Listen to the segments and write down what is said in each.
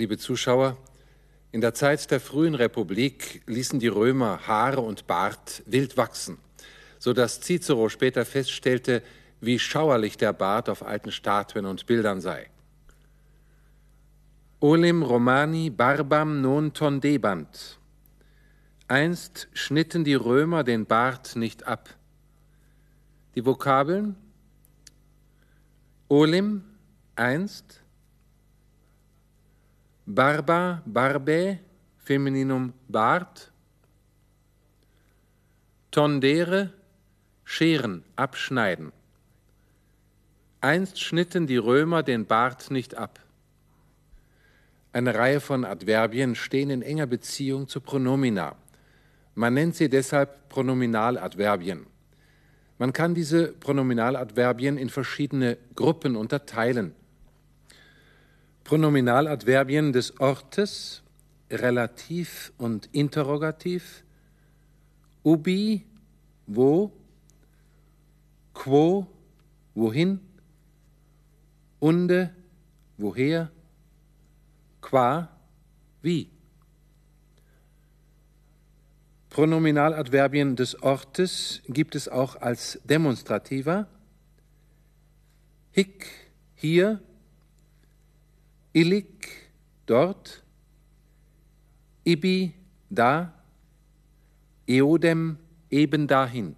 liebe Zuschauer, in der Zeit der frühen Republik ließen die Römer Haare und Bart wild wachsen, so dass Cicero später feststellte, wie schauerlich der Bart auf alten Statuen und Bildern sei. Olim Romani barbam non tondebant. Einst schnitten die Römer den Bart nicht ab. Die Vokabeln Olim einst, Barba, Barbe, Femininum Bart, Tondere, scheren, abschneiden. Einst schnitten die Römer den Bart nicht ab. Eine Reihe von Adverbien stehen in enger Beziehung zu Pronomina. Man nennt sie deshalb Pronominaladverbien. Man kann diese Pronominaladverbien in verschiedene Gruppen unterteilen. Pronominaladverbien des Ortes, Relativ und Interrogativ, ubi, wo, quo, wohin, unde, woher, qua, wie. Pronominaladverbien des Ortes gibt es auch als Demonstrativer. Hic, hier, illic, dort, ibi, da, eodem, eben dahin.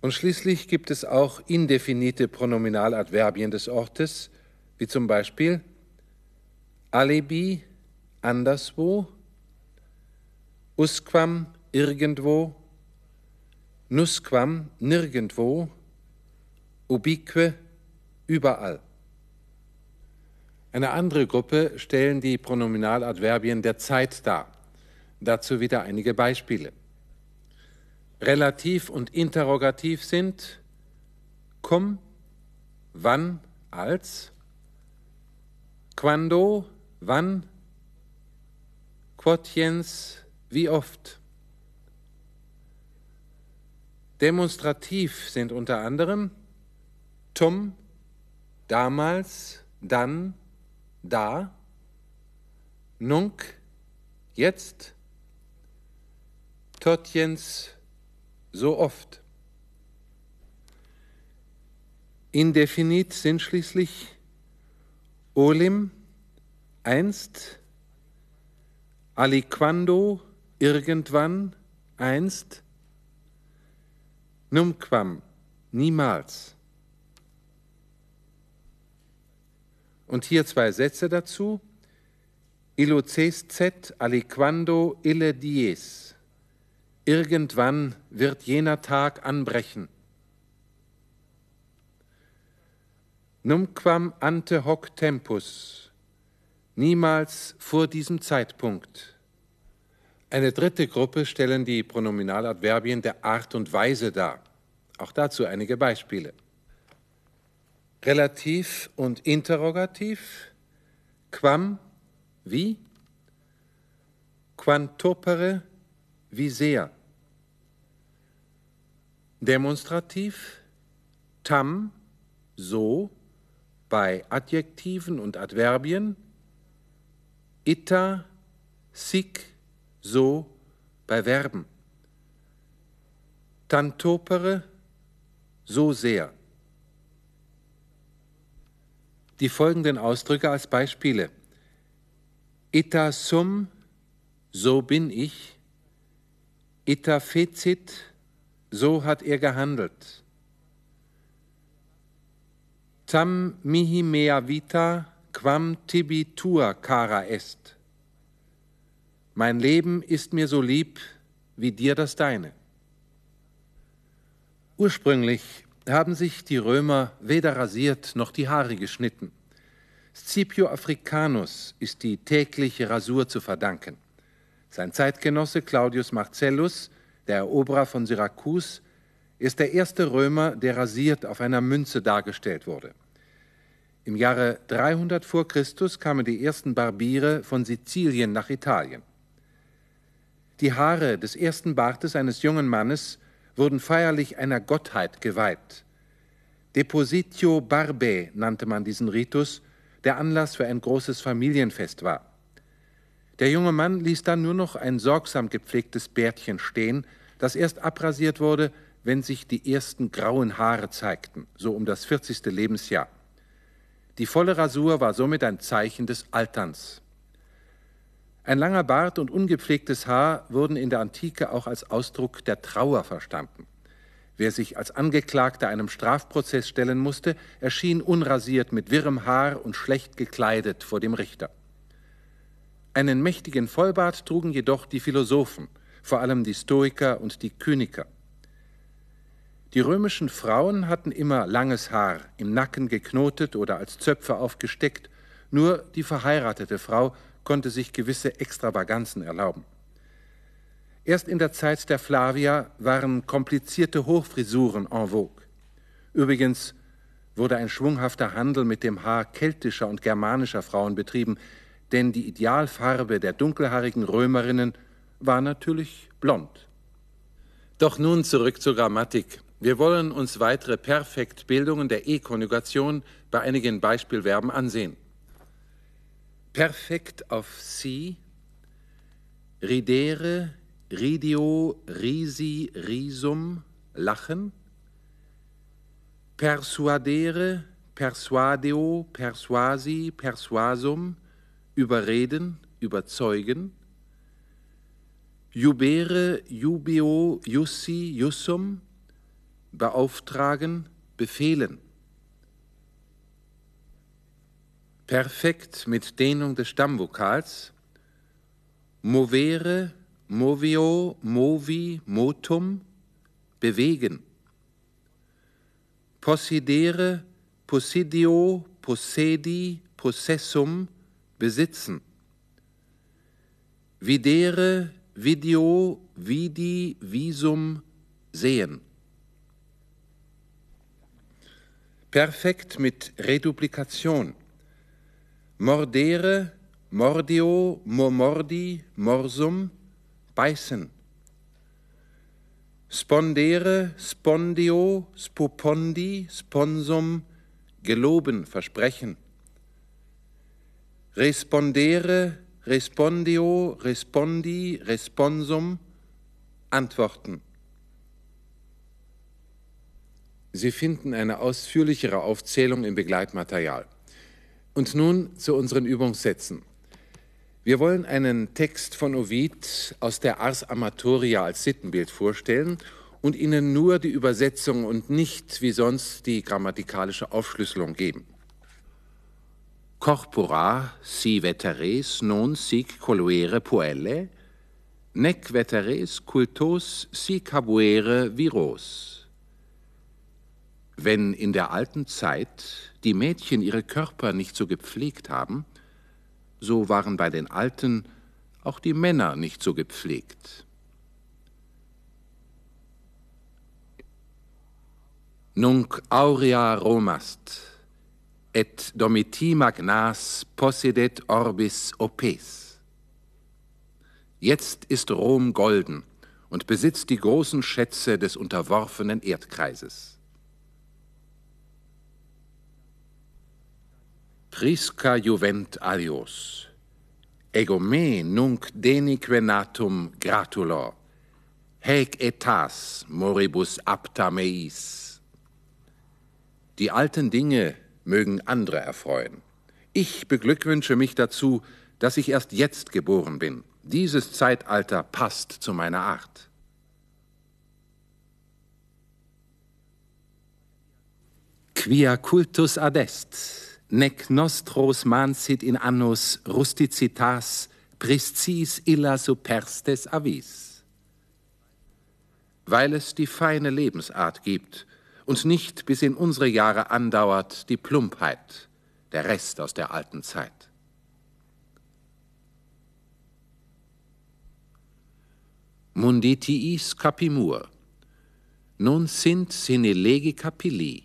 Und schließlich gibt es auch indefinite Pronominaladverbien des Ortes, wie zum Beispiel alibi, anderswo, usquam irgendwo, nusquam nirgendwo, ubique überall. Eine andere Gruppe stellen die Pronominaladverbien der Zeit dar. Dazu wieder einige Beispiele. Relativ und interrogativ sind cum, wann, als, quando, wann, quotiens, wie oft? Demonstrativ sind unter anderem tum, damals, dann, da, nunc, jetzt, totjens, so oft. Indefinit sind schließlich olim, einst, aliquando, irgendwann, einst, numquam, niemals. Und hier zwei Sätze dazu. Illocescet aliquando ille dies. Irgendwann wird jener Tag anbrechen. Numquam ante hoc tempus. Niemals vor diesem Zeitpunkt. Eine dritte Gruppe stellen die Pronominaladverbien der Art und Weise dar. Auch dazu einige Beispiele. Relativ und Interrogativ. Quam, wie? Quantopere, wie sehr? Demonstrativ. Tam, so, bei Adjektiven und Adverbien. Ita, sic, so bei Verben. Tantopere, so sehr. Die folgenden Ausdrücke als Beispiele. Ita sum, so bin ich. Ita fecit, so hat er gehandelt. Tam mihi mea vita, quam tibi tua cara est. Mein Leben ist mir so lieb wie dir das deine. Ursprünglich haben sich die Römer weder rasiert noch die Haare geschnitten. Scipio Africanus ist die tägliche Rasur zu verdanken. Sein Zeitgenosse Claudius Marcellus, der Eroberer von Syrakus, ist der erste Römer, der rasiert auf einer Münze dargestellt wurde. Im Jahre 300 vor Christus kamen die ersten Barbiere von Sizilien nach Italien. Die Haare des ersten Bartes eines jungen Mannes wurden feierlich einer Gottheit geweiht. Depositio barbae nannte man diesen Ritus, der Anlass für ein großes Familienfest war. Der junge Mann ließ dann nur noch ein sorgsam gepflegtes Bärtchen stehen, das erst abrasiert wurde, wenn sich die ersten grauen Haare zeigten, so um das 40. Lebensjahr. Die volle Rasur war somit ein Zeichen des Alterns. Ein langer Bart und ungepflegtes Haar wurden in der Antike auch als Ausdruck der Trauer verstanden. Wer sich als Angeklagter einem Strafprozess stellen musste, erschien unrasiert mit wirrem Haar und schlecht gekleidet vor dem Richter. Einen mächtigen Vollbart trugen jedoch die Philosophen, vor allem die Stoiker und die Kyniker. Die römischen Frauen hatten immer langes Haar, im Nacken geknotet oder als Zöpfe aufgesteckt, nur die verheiratete Frau konnte sich gewisse Extravaganzen erlauben. Erst in der Zeit der Flavier waren komplizierte Hochfrisuren en vogue. Übrigens wurde ein schwunghafter Handel mit dem Haar keltischer und germanischer Frauen betrieben, denn die Idealfarbe der dunkelhaarigen Römerinnen war natürlich blond. Doch nun zurück zur Grammatik. Wir wollen uns weitere Perfektbildungen der E-Konjugation bei einigen Beispielverben ansehen. Perfekt auf sie, ridere, ridio, risi, risum, lachen, persuadere, persuadeo, persuasi, persuasum, überreden, überzeugen, jubere, jubio, jussi, jussum, beauftragen, befehlen. Perfekt mit Dehnung des Stammvokals. Movere, movio, movi, motum, bewegen. Possidere, possidio, possedi, possessum, besitzen. Videre, video, vidi, visum, sehen. Perfekt mit Reduplikation. Mordere, mordio, momordi, morsum, beißen. Spondere, spondio, spopondi, sponsum, geloben, versprechen. Respondere, respondio, respondi, responsum, antworten. Sie finden eine ausführlichere Aufzählung im Begleitmaterial. Und nun zu unseren Übungssätzen. Wir wollen einen Text von Ovid aus der Ars Amatoria als Sittenbild vorstellen und Ihnen nur die Übersetzung und nicht wie sonst die grammatikalische Aufschlüsselung geben corpora si veteres non sic coluere puelle, nec veteres cultos sic habuere viros. Wenn in der alten Zeit die Mädchen ihre Körper nicht so gepflegt haben, so waren bei den Alten auch die Männer nicht so gepflegt. Nunc aurea Romast, et domiti magnas possedet orbis opes. Jetzt ist Rom golden und besitzt die großen Schätze des unterworfenen Erdkreises. Prisca juvent alios, ego me nunc denique natum gratulor, haec etas moribus apta meis. Die alten Dinge mögen andere erfreuen. Ich beglückwünsche mich dazu, dass ich erst jetzt geboren bin. Dieses Zeitalter passt zu meiner Art. Quia cultus adest, nec nostros mansit in annus rusticitas priscis illa superstes avis. Weil es die feine Lebensart gibt, und nicht bis in unsere Jahre andauert die Plumpheit, der Rest aus der alten Zeit. Munditiis capimur, non sint sine legi capilli,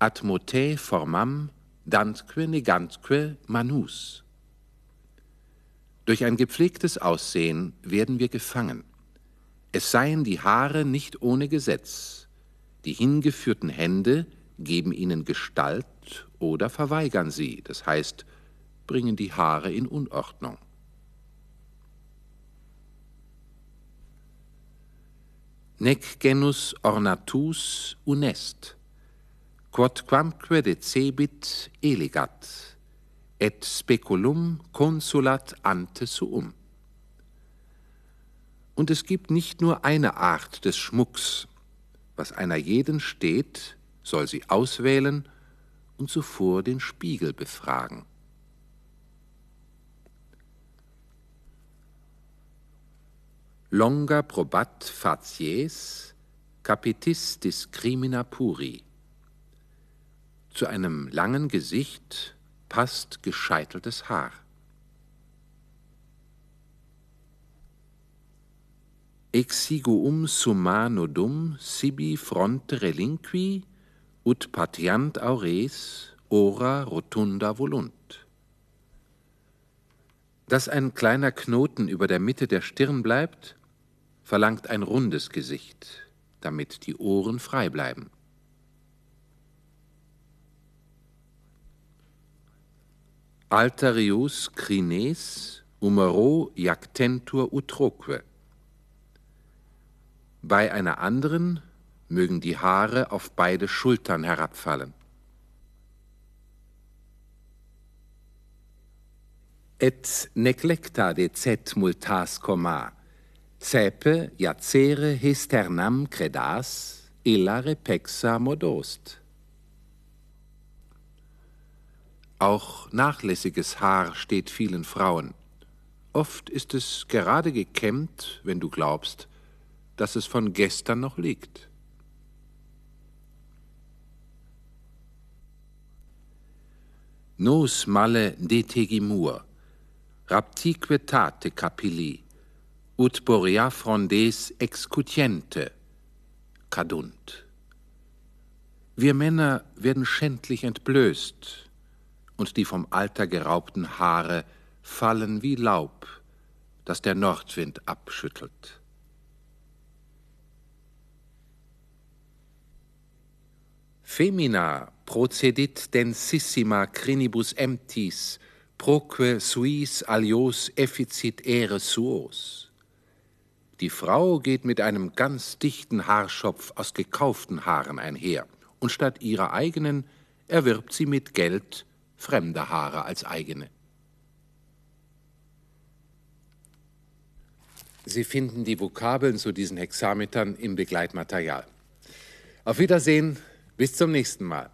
ad mote formam dantque negantque manus. Durch ein gepflegtes Aussehen werden wir gefangen. Es seien die Haare nicht ohne Gesetz, die hingeführten Hände, geben ihnen Gestalt oder verweigern sie, das heißt, bringen die Haare in Unordnung. Nec genus ornatus unest, quod quamque decebit elegat, et speculum consulat ante suum. Und es gibt nicht nur eine Art des Schmucks, was einer jeden steht, soll sie auswählen und zuvor den Spiegel befragen. Longa probat facies capitis discrimina puri. Zu einem langen Gesicht passt gescheiteltes Haar. Exiguum summa nodum sibi fronte relinqui ut patiant aures ora rotunda volunt. Dass ein kleiner Knoten über der Mitte der Stirn bleibt, verlangt ein rundes Gesicht, damit die Ohren frei bleiben. Altarius crines umero jactentur utroque. Bei einer anderen mögen die Haare auf beide Schultern herabfallen. Et neglecta decet multas coma, cepe jacere histernam credas, illa repexa modost. Auch nachlässiges Haar steht vielen Frauen. Oft ist es gerade gekämmt, wenn du glaubst, dass es von gestern noch liegt. Nos male detegimur, raptique tate capilli, ut borea frondes excutiente, cadunt. Wir Männer werden schändlich entblößt, und die vom Alter geraubten Haare fallen wie Laub, das der Nordwind abschüttelt. Femina procedit densissima crinibus emptis, proque suis alios efficit ere suos. Die Frau geht mit einem ganz dichten Haarschopf aus gekauften Haaren einher, und statt ihrer eigenen erwirbt sie mit Geld fremde Haare als eigene. Sie finden die Vokabeln zu diesen Hexametern im Begleitmaterial. Auf Wiedersehen, bis zum nächsten Mal.